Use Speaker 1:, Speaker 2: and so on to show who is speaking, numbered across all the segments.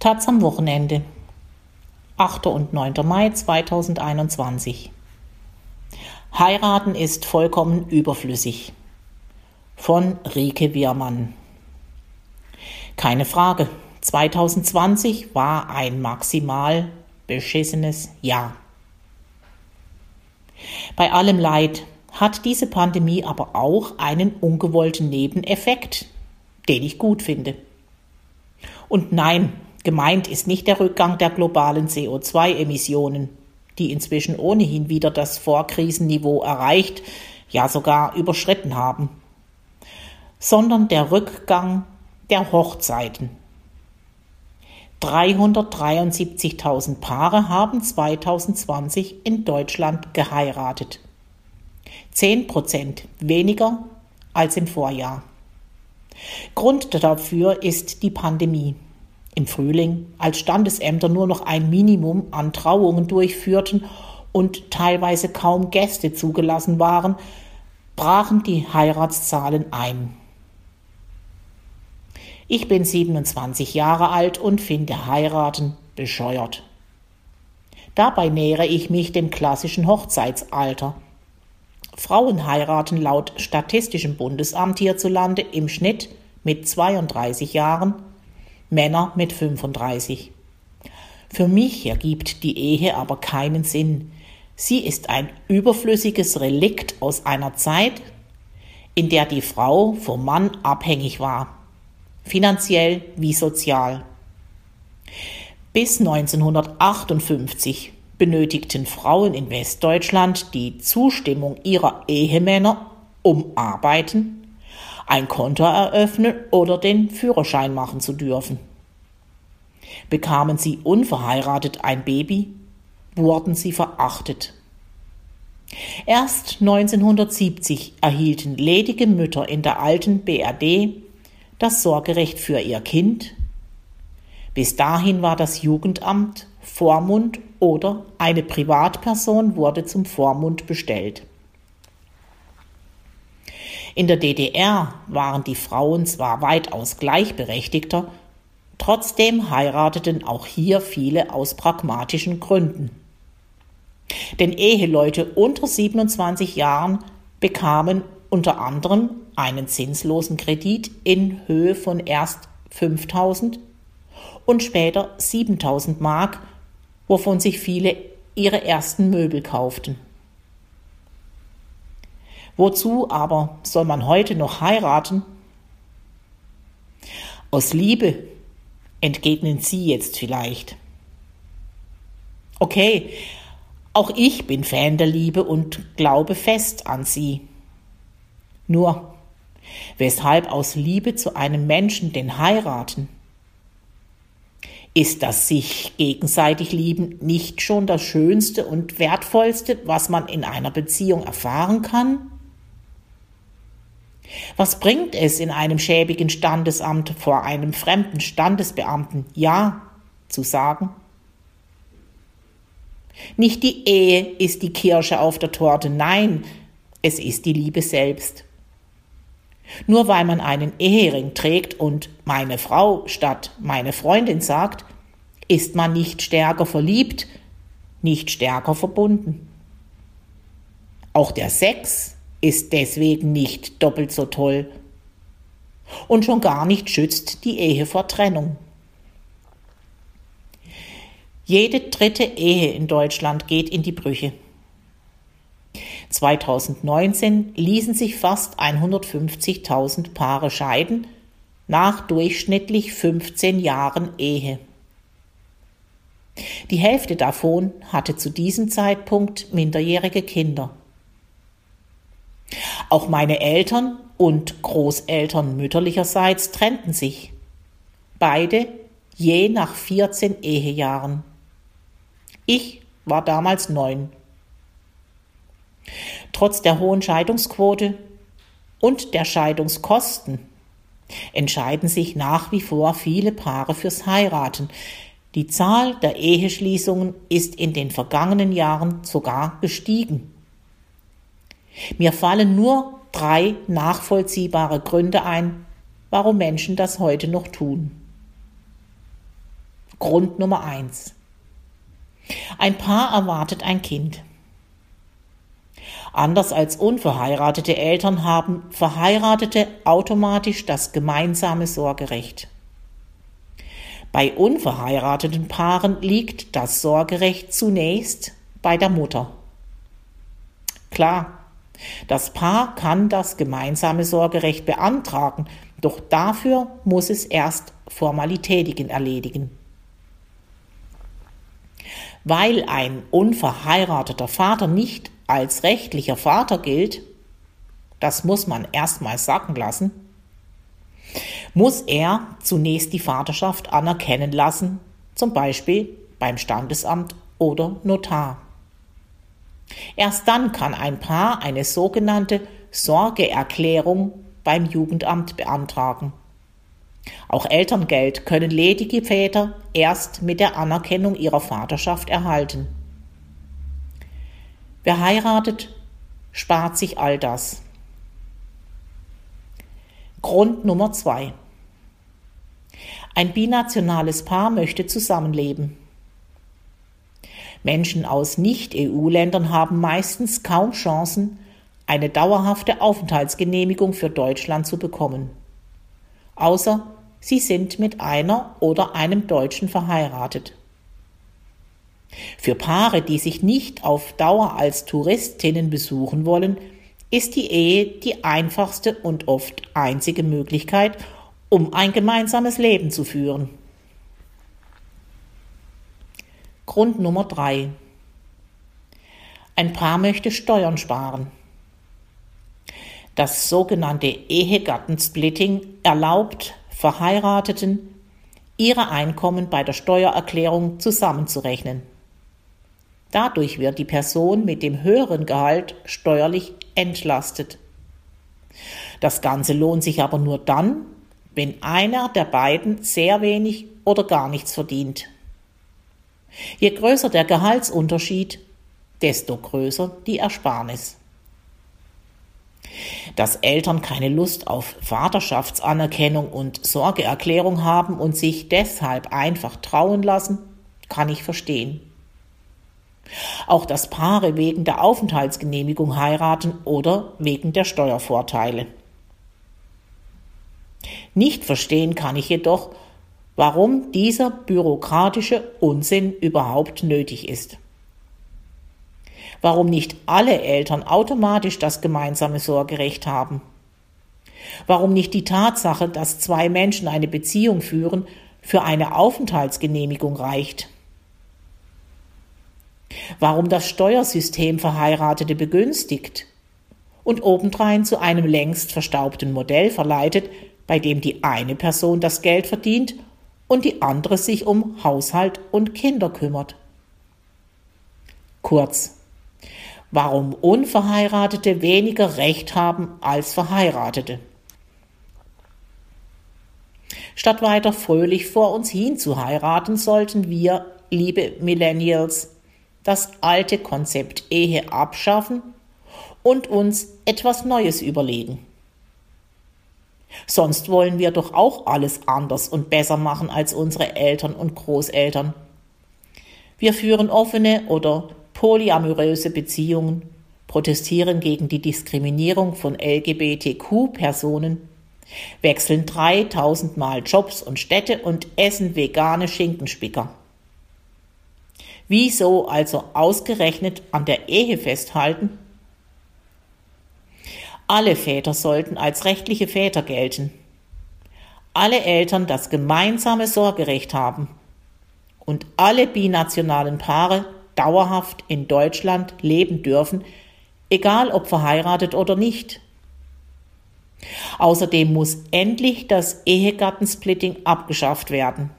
Speaker 1: Taz am Wochenende. 8. und 9. Mai 2021. Heiraten ist vollkommen überflüssig. Von Rike Wiermann. Keine Frage, 2020 war ein maximal beschissenes Jahr. Bei allem Leid hat diese Pandemie aber auch einen ungewollten Nebeneffekt, den ich gut finde. Und nein, Gemeint ist nicht der Rückgang der globalen CO2-Emissionen, die inzwischen ohnehin wieder das Vorkrisenniveau erreicht, ja sogar überschritten haben, sondern der Rückgang der Hochzeiten. 373.000 Paare haben 2020 in Deutschland geheiratet. 10 Prozent weniger als im Vorjahr. Grund dafür ist die Pandemie im Frühling, als Standesämter nur noch ein Minimum an Trauungen durchführten und teilweise kaum Gäste zugelassen waren, brachen die Heiratszahlen ein. Ich bin 27 Jahre alt und finde heiraten bescheuert. Dabei nähere ich mich dem klassischen Hochzeitsalter. Frauen heiraten laut Statistischem Bundesamt hierzulande im Schnitt mit 32 Jahren, Männer mit 35. Für mich ergibt die Ehe aber keinen Sinn. Sie ist ein überflüssiges Relikt aus einer Zeit, in der die Frau vom Mann abhängig war, finanziell wie sozial. Bis 1958 benötigten Frauen in Westdeutschland die Zustimmung ihrer Ehemänner, um arbeiten, ein Konto eröffnen oder den Führerschein machen zu dürfen. Bekamen sie unverheiratet ein Baby, wurden sie verachtet. Erst 1970 erhielten ledige Mütter in der alten BRD das Sorgerecht für ihr Kind. Bis dahin war das Jugendamt Vormund oder eine Privatperson wurde zum Vormund bestellt. In der DDR waren die Frauen zwar weitaus gleichberechtigter, trotzdem heirateten auch hier viele aus pragmatischen Gründen. Denn Eheleute unter 27 Jahren bekamen unter anderem einen zinslosen Kredit in Höhe von erst 5000 und später 7000 Mark, wovon sich viele ihre ersten Möbel kauften. Wozu aber soll man heute noch heiraten? Aus Liebe, entgegnen Sie jetzt vielleicht. Okay, auch ich bin Fan der Liebe und glaube fest an sie. Nur, weshalb aus Liebe zu einem Menschen den heiraten? Ist das sich gegenseitig lieben nicht schon das Schönste und Wertvollste, was man in einer Beziehung erfahren kann? Was bringt es in einem schäbigen Standesamt vor einem fremden Standesbeamten Ja zu sagen? Nicht die Ehe ist die Kirsche auf der Torte, nein, es ist die Liebe selbst. Nur weil man einen Ehering trägt und meine Frau statt meine Freundin sagt, ist man nicht stärker verliebt, nicht stärker verbunden. Auch der Sex ist deswegen nicht doppelt so toll. Und schon gar nicht schützt die Ehe vor Trennung. Jede dritte Ehe in Deutschland geht in die Brüche. 2019 ließen sich fast 150.000 Paare scheiden, nach durchschnittlich 15 Jahren Ehe. Die Hälfte davon hatte zu diesem Zeitpunkt minderjährige Kinder. Auch meine Eltern und Großeltern mütterlicherseits trennten sich. Beide je nach 14 Ehejahren. Ich war damals neun. Trotz der hohen Scheidungsquote und der Scheidungskosten entscheiden sich nach wie vor viele Paare fürs Heiraten. Die Zahl der Eheschließungen ist in den vergangenen Jahren sogar gestiegen. Mir fallen nur drei nachvollziehbare Gründe ein, warum Menschen das heute noch tun. Grund Nummer eins: Ein Paar erwartet ein Kind. Anders als unverheiratete Eltern haben Verheiratete automatisch das gemeinsame Sorgerecht. Bei unverheirateten Paaren liegt das Sorgerecht zunächst bei der Mutter. Klar, das Paar kann das gemeinsame Sorgerecht beantragen, doch dafür muss es erst Formalitäten erledigen. Weil ein unverheirateter Vater nicht als rechtlicher Vater gilt, das muss man erstmal sacken lassen, muss er zunächst die Vaterschaft anerkennen lassen, zum Beispiel beim Standesamt oder Notar. Erst dann kann ein Paar eine sogenannte Sorgeerklärung beim Jugendamt beantragen. Auch Elterngeld können ledige Väter erst mit der Anerkennung ihrer Vaterschaft erhalten. Wer heiratet, spart sich all das. Grund Nummer zwei. Ein binationales Paar möchte zusammenleben. Menschen aus Nicht-EU-Ländern haben meistens kaum Chancen, eine dauerhafte Aufenthaltsgenehmigung für Deutschland zu bekommen. Außer sie sind mit einer oder einem Deutschen verheiratet. Für Paare, die sich nicht auf Dauer als Touristinnen besuchen wollen, ist die Ehe die einfachste und oft einzige Möglichkeit, um ein gemeinsames Leben zu führen. Grund Nummer drei: Ein Paar möchte Steuern sparen. Das sogenannte Ehegattensplitting erlaubt Verheirateten, ihre Einkommen bei der Steuererklärung zusammenzurechnen. Dadurch wird die Person mit dem höheren Gehalt steuerlich entlastet. Das Ganze lohnt sich aber nur dann, wenn einer der beiden sehr wenig oder gar nichts verdient. Je größer der Gehaltsunterschied, desto größer die Ersparnis. Dass Eltern keine Lust auf Vaterschaftsanerkennung und Sorgeerklärung haben und sich deshalb einfach trauen lassen, kann ich verstehen. Auch dass Paare wegen der Aufenthaltsgenehmigung heiraten oder wegen der Steuervorteile. Nicht verstehen kann ich jedoch, warum dieser bürokratische Unsinn überhaupt nötig ist. Warum nicht alle Eltern automatisch das gemeinsame Sorgerecht haben? Warum nicht die Tatsache, dass zwei Menschen eine Beziehung führen, für eine Aufenthaltsgenehmigung reicht? warum das Steuersystem Verheiratete begünstigt und obendrein zu einem längst verstaubten Modell verleitet, bei dem die eine Person das Geld verdient und die andere sich um Haushalt und Kinder kümmert. Kurz, warum Unverheiratete weniger Recht haben als Verheiratete. Statt weiter fröhlich vor uns hin zu heiraten, sollten wir, liebe Millennials, das alte Konzept Ehe abschaffen und uns etwas Neues überlegen. Sonst wollen wir doch auch alles anders und besser machen als unsere Eltern und Großeltern. Wir führen offene oder polyamoröse Beziehungen, protestieren gegen die Diskriminierung von LGBTQ-Personen, wechseln 3000 Mal Jobs und Städte und essen vegane Schinkenspicker. Wieso also ausgerechnet an der Ehe festhalten? Alle Väter sollten als rechtliche Väter gelten. Alle Eltern das gemeinsame Sorgerecht haben. Und alle binationalen Paare dauerhaft in Deutschland leben dürfen, egal ob verheiratet oder nicht. Außerdem muss endlich das Ehegattensplitting abgeschafft werden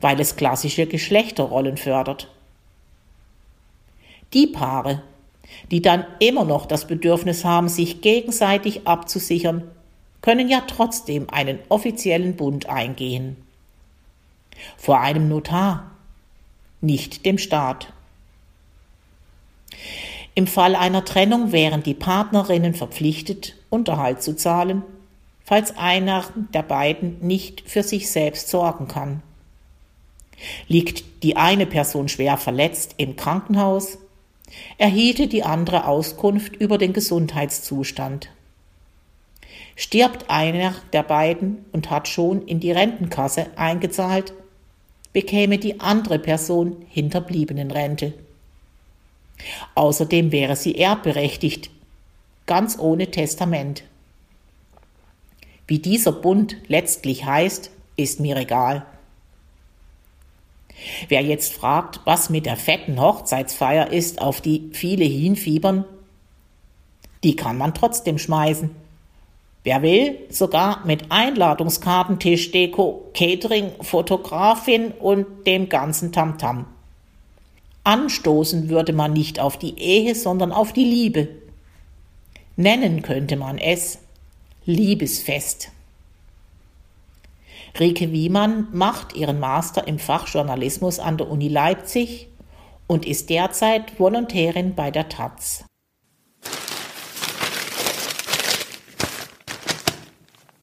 Speaker 1: weil es klassische Geschlechterrollen fördert. Die Paare, die dann immer noch das Bedürfnis haben, sich gegenseitig abzusichern, können ja trotzdem einen offiziellen Bund eingehen. Vor einem Notar, nicht dem Staat. Im Fall einer Trennung wären die Partnerinnen verpflichtet, Unterhalt zu zahlen, falls einer der beiden nicht für sich selbst sorgen kann. Liegt die eine Person schwer verletzt im Krankenhaus, erhielte die andere Auskunft über den Gesundheitszustand. Stirbt einer der beiden und hat schon in die Rentenkasse eingezahlt, bekäme die andere Person Hinterbliebenenrente. Außerdem wäre sie erbberechtigt, ganz ohne Testament. Wie dieser Bund letztlich heißt, ist mir egal. Wer jetzt fragt, was mit der fetten Hochzeitsfeier ist, auf die viele hinfiebern, die kann man trotzdem schmeißen. Wer will, sogar mit Einladungskarten, Tischdeko, Catering, Fotografin und dem ganzen Tamtam. -Tam. Anstoßen würde man nicht auf die Ehe, sondern auf die Liebe. Nennen könnte man es Liebesfest. Rike Wiemann macht ihren Master im Fach Journalismus an der Uni Leipzig und ist derzeit Volontärin bei der Taz.